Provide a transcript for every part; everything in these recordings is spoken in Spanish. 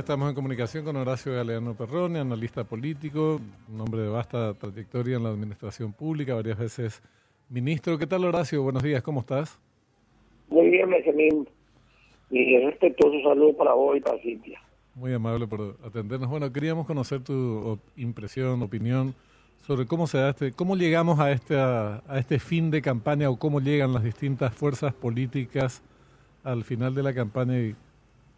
Estamos en comunicación con Horacio Galeano Perrone, analista político, un hombre de vasta trayectoria en la administración pública, varias veces ministro. ¿Qué tal Horacio? Buenos días, ¿cómo estás? Muy bien, Benjamín. Y respetuoso saludo para vos y para Cintia. Muy amable por atendernos. Bueno, queríamos conocer tu impresión, opinión sobre cómo se da este, cómo llegamos a este, a, este fin de campaña o cómo llegan las distintas fuerzas políticas al final de la campaña y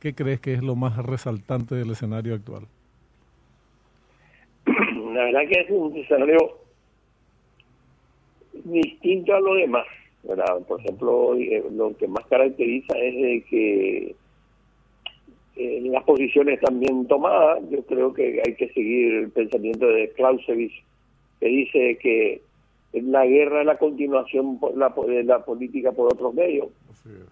qué crees que es lo más resaltante del escenario actual. La verdad que es un escenario distinto a lo demás. ¿verdad? Por ejemplo, eh, lo que más caracteriza es de que eh, las posiciones también tomadas, yo creo que hay que seguir el pensamiento de Clausewitz, que dice que la guerra es la continuación de la política por otros medios.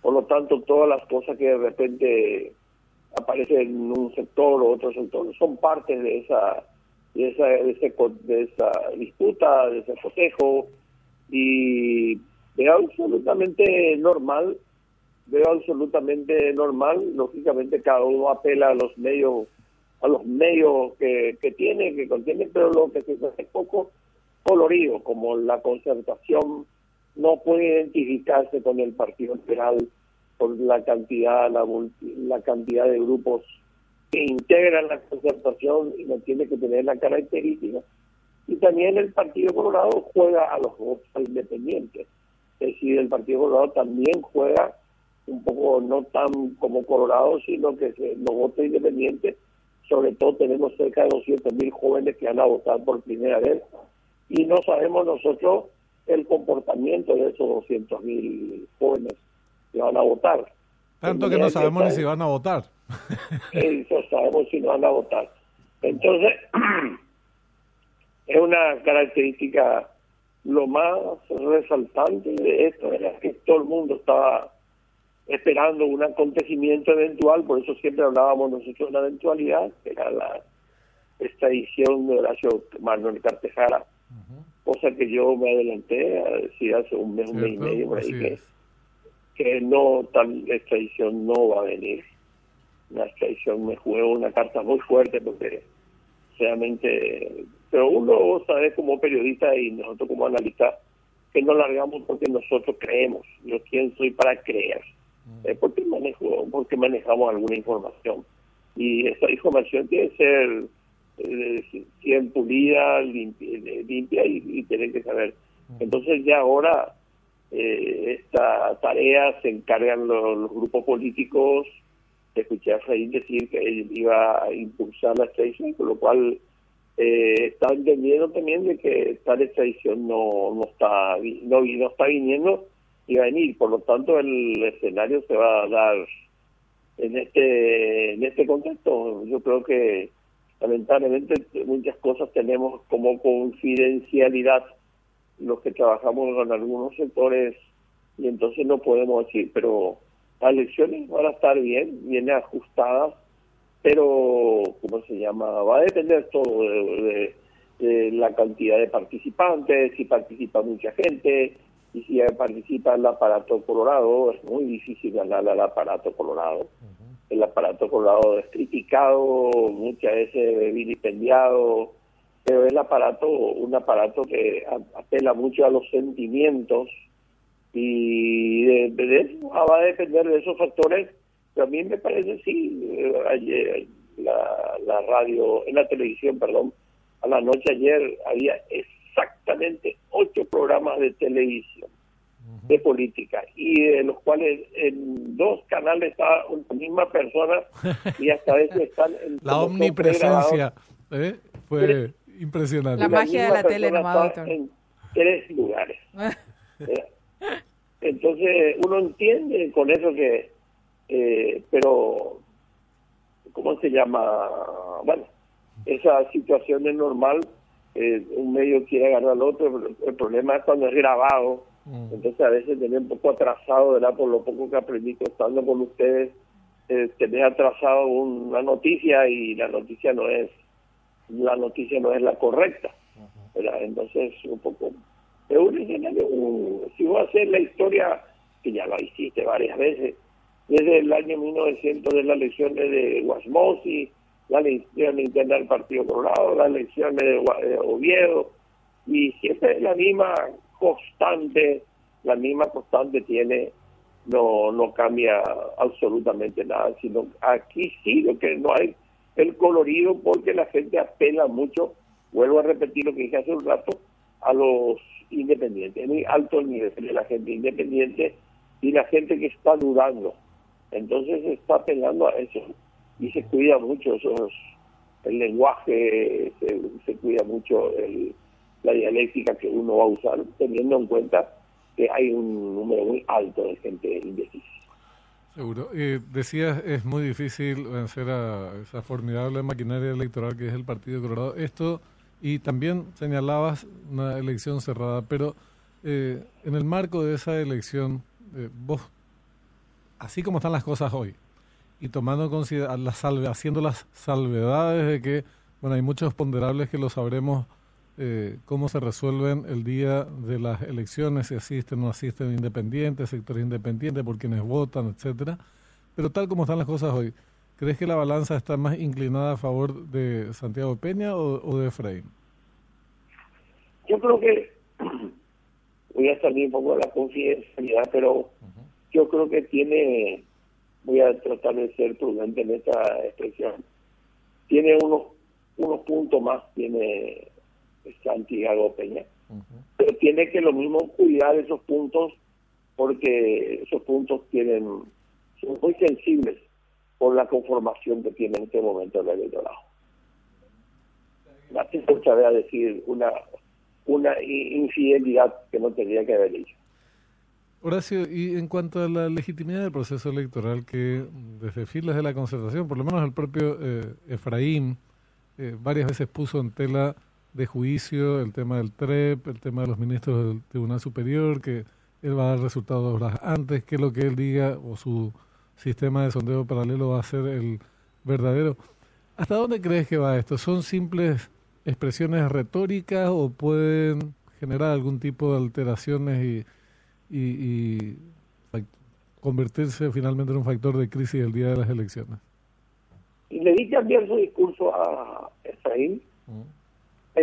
Por lo tanto, todas las cosas que de repente aparecen en un sector o otro sector son parte de esa de esa, de, de esa disputa, de ese cotejo, y veo absolutamente normal, veo absolutamente normal, lógicamente cada uno apela a los medios, a los medios que, que tiene, que contiene, pero lo que se hace poco colorido, como la concertación no puede identificarse con el Partido Federal por la cantidad, la, la cantidad de grupos que integran la concertación y no tiene que tener la característica y también el Partido Colorado juega a los votos independientes. Es decir, el Partido Colorado también juega un poco, no tan como Colorado, sino que los votos independientes, sobre todo tenemos cerca de 200 mil jóvenes que van a votar por primera vez y no sabemos nosotros el comportamiento de esos 200 mil jóvenes que van a votar. Tanto que no sabemos ni si van a votar. Eso sabemos si no van a votar. Entonces, es una característica lo más resaltante de esto era que todo el mundo estaba esperando un acontecimiento eventual, por eso siempre hablábamos nosotros de una eventualidad, que era la extradición de Horacio Manuel Cartejara, cosa que yo me adelanté a decir hace un mes, un mes y medio, que, que, no, tal extradición no va a venir. Una extradición me juego una carta muy fuerte porque realmente pero uno sabe como periodista y nosotros como analistas que no largamos porque nosotros creemos. Yo quién soy para creer. Mm. porque manejo, porque manejamos alguna información. Y esa información tiene que ser eh, pulida, limpia, y, y tiene que saber. Entonces ya ahora eh, esta tarea se encargan los, grupos políticos. Escuché a Freddy decir que él iba a impulsar la extradición, con lo cual eh, está entendiendo también de que tal extradición no, no está no, no está viniendo y va a venir por lo tanto el escenario se va a dar en este en este contexto yo creo que lamentablemente muchas cosas tenemos como confidencialidad los que trabajamos en algunos sectores y entonces no podemos decir pero las elecciones van a estar bien bien ajustadas pero, ¿cómo se llama? Va a depender todo de, la cantidad de participantes, si participa mucha gente, y si participa el aparato colorado, es muy difícil ganar al aparato colorado. El aparato colorado es criticado, muchas veces vilipendiado, pero el aparato, un aparato que apela mucho a los sentimientos y de eso va a depender de esos factores. También me parece, sí, eh, ayer la, la radio, en la televisión, perdón, a la noche ayer había exactamente ocho programas de televisión de política y de los cuales en dos canales está la misma persona y hasta a veces están en la omnipresencia ¿eh? fue impresionante. La magia de la tele doctor. en tres lugares. Entonces uno entiende con eso que eh, pero, ¿cómo se llama? Bueno, esa situación es normal, eh, un medio quiere agarrar al otro, el problema es cuando es grabado, mm. entonces a veces tenés un poco atrasado, ¿verdad? Por lo poco que aprendí estando con ustedes, eh, tenés atrasado una noticia y la noticia no es la noticia no es la correcta, ¿verdad? Entonces, un poco... Es un si vos haces la historia, que ya la hiciste varias veces, desde el año 1900 de las elecciones de Wasmosy la elección interna del Partido Colorado, la elección de Oviedo, y siempre la misma constante, la misma constante tiene, no, no cambia absolutamente nada, sino aquí sí lo que no hay el colorido porque la gente apela mucho, vuelvo a repetir lo que dije hace un rato, a los independientes, muy alto el nivel de la gente independiente y la gente que está dudando. Entonces se está apelando a eso y se cuida mucho esos, el lenguaje, se, cuida mucho la dialéctica que uno va a usar, teniendo en cuenta que hay un número muy alto de gente indecisa. Seguro. Eh, decías, es muy difícil vencer a esa formidable maquinaria electoral que es el Partido Colorado. Esto, y también señalabas una elección cerrada, pero eh, en el marco de esa elección, eh, vos, así como están las cosas hoy, y tomando salve, haciendo las salvedades de que, bueno, hay muchos ponderables que lo sabremos eh, cómo se resuelven el día de las elecciones, si asisten o no asisten independientes, sectores independientes, por quienes votan, etcétera. Pero tal como están las cosas hoy, ¿crees que la balanza está más inclinada a favor de Santiago Peña o, de Efraín? Yo creo que voy a salir un poco de la confidencialidad, pero yo creo que tiene voy a tratar de ser prudente en esta expresión. Tiene unos, unos puntos más, tiene Santiago Peña, pero tiene que lo mismo cuidar esos puntos porque esos puntos tienen son muy sensibles por la conformación que tiene en este momento el electorado. La a decir una una infidelidad que no tendría que haber hecho. Horacio, y en cuanto a la legitimidad del proceso electoral, que desde filas de la concertación, por lo menos el propio eh, Efraín, eh, varias veces puso en tela de juicio el tema del TREP, el tema de los ministros del Tribunal Superior, que él va a dar resultados horas antes que lo que él diga o su sistema de sondeo paralelo va a ser el verdadero. ¿Hasta dónde crees que va esto? ¿Son simples expresiones retóricas o pueden generar algún tipo de alteraciones y y, convertirse finalmente en un factor de crisis el día de las elecciones. Y le di cambiar su discurso a Efraín. Le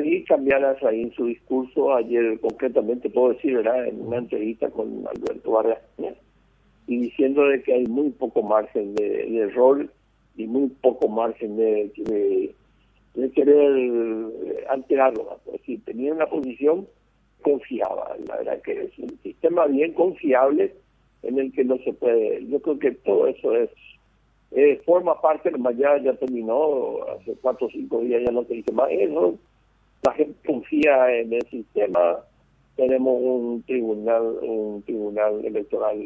di cambiar a Efraín su discurso ayer, concretamente puedo decir, ¿verdad? en una entrevista con Alberto Vargas y diciendo de que hay muy poco margen de, error y muy poco margen de, de, querer alterarlo. Pues, si tenía una posición confiaba. La verdad que es un sistema bien confiable en el que no se puede. Yo creo que todo eso es eh, forma parte, ya ya terminó, hace cuatro o cinco días ya no se dice más eso. La gente confía en el sistema. Tenemos un tribunal, un tribunal electoral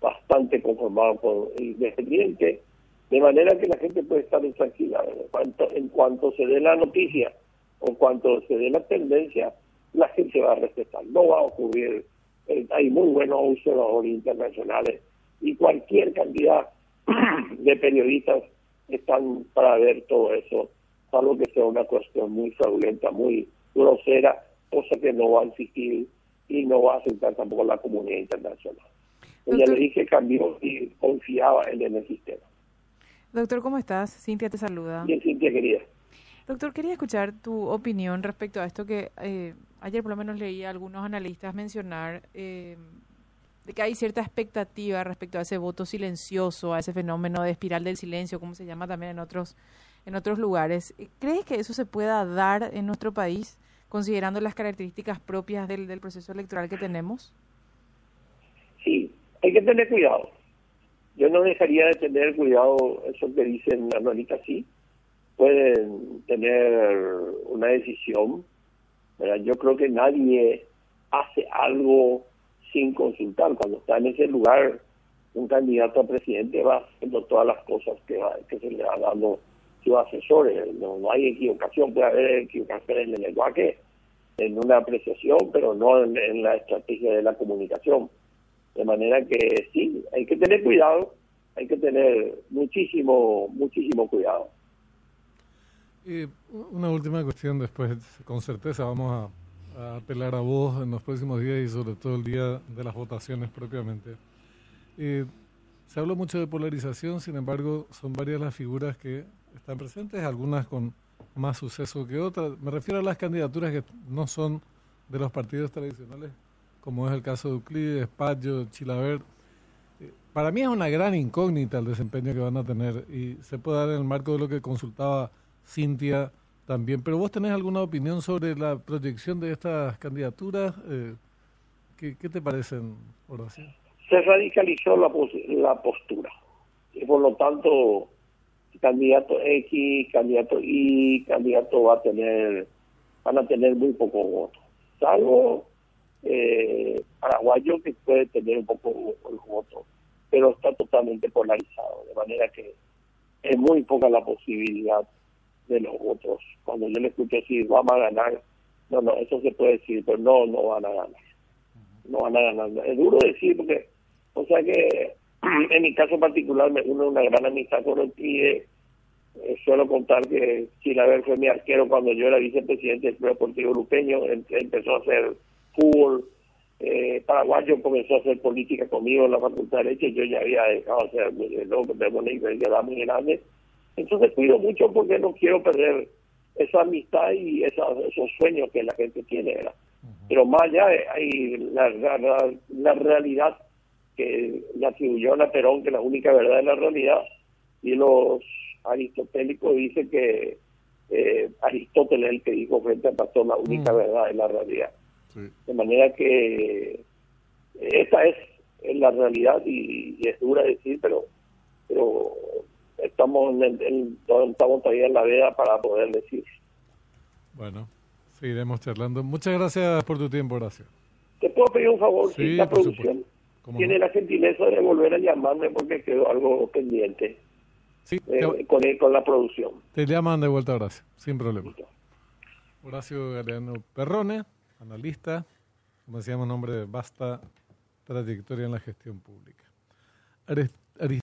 bastante conformado por independiente, de manera que la gente puede estar tranquila. En cuanto, en cuanto se dé la noticia o cuanto se dé la tendencia, la gente va a respetar. No va a ocurrir. Eh, hay muy buenos observadores internacionales y cualquier cantidad de periodistas están para ver todo eso, salvo que sea una cuestión muy fraudulenta, muy grosera, cosa que no va a existir y no va a aceptar tampoco la comunidad internacional. Ella le dije cambió y confiaba en el sistema. Doctor, ¿cómo estás? Cintia te saluda. Bien, Cintia, querida. Doctor, quería escuchar tu opinión respecto a esto que eh, ayer por lo menos leí a algunos analistas mencionar eh, de que hay cierta expectativa respecto a ese voto silencioso, a ese fenómeno de espiral del silencio, como se llama también en otros en otros lugares. ¿Crees que eso se pueda dar en nuestro país, considerando las características propias del, proceso electoral que tenemos? Sí, hay que tener cuidado. Yo no dejaría de tener cuidado eso que dicen analistas, sí. Pueden tener una decisión yo creo que nadie hace algo sin consultar. Cuando está en ese lugar, un candidato a presidente va haciendo todas las cosas que, que se le va dando sus asesores. No, hay equivocación, puede haber equivocación en el lenguaje, en una apreciación, pero no en, la estrategia de la comunicación. De manera que sí, hay que tener cuidado, hay que tener muchísimo, muchísimo cuidado. Y una última cuestión después, con certeza vamos a, apelar a vos en los próximos días y sobre todo el día de las votaciones propiamente. se habló mucho de polarización, sin embargo, son varias las figuras que están presentes, algunas con más suceso que otras. Me refiero a las candidaturas que no son de los partidos tradicionales, como es el caso de Euclides, Paggio, Chilaver. Eh, para mí es una gran incógnita el desempeño que van a tener y se puede dar en el marco de lo que consultaba Cintia también. Pero vos tenés alguna opinión sobre la proyección de estas candidaturas? Eh, ¿qué, ¿qué, te parecen, Horacio? Se radicalizó la, la postura y por lo tanto candidato X, candidato Y, candidato va a tener, van a tener muy pocos votos. Salvo eh, paraguayo que puede tener un poco el voto, pero está totalmente polarizado, de manera que es muy poca la posibilidad de los votos. Cuando yo le escucho decir vamos a ganar, no, no, eso se puede decir, pero no, no van a ganar. No van a ganar. Es duro decir porque, o sea que en mi caso particular me une una gran amistad con el PIE. Eh, suelo contar que Chilaver fue mi arquero cuando yo era vicepresidente del Club Deportivo Lupeño, empezó a hacer fútbol eh, paraguayo, comenzó a hacer política conmigo en la Facultad de Derecho, yo ya había dejado de hacer, no, tenemos una diferencia muy grande. Entonces cuido mucho porque no quiero perder esa amistad y esos sueños que la gente tiene, ¿verdad? Pero más allá hay la, la, la realidad que le atribuyó a Perón que la única verdad es la realidad y los aristotélicos dicen que eh, Aristóteles es el que dijo frente al pastor la única mm. verdad es la realidad. De manera que esta es, la realidad y, es dura decir, pero pero estamos en, estamos todavía en la veda para poder decir. Bueno, seguiremos charlando. Muchas gracias por tu tiempo, Horacio. ¿Te puedo pedir un favor? Sí, la producción tiene la gentileza de volver a llamarme porque quedó algo pendiente sí, eh, con, con la producción. Te llaman de vuelta, Horacio, sin problema. Horacio Galeano Perrone, analista, como decíamos, nombre de vasta trayectoria en la gestión pública.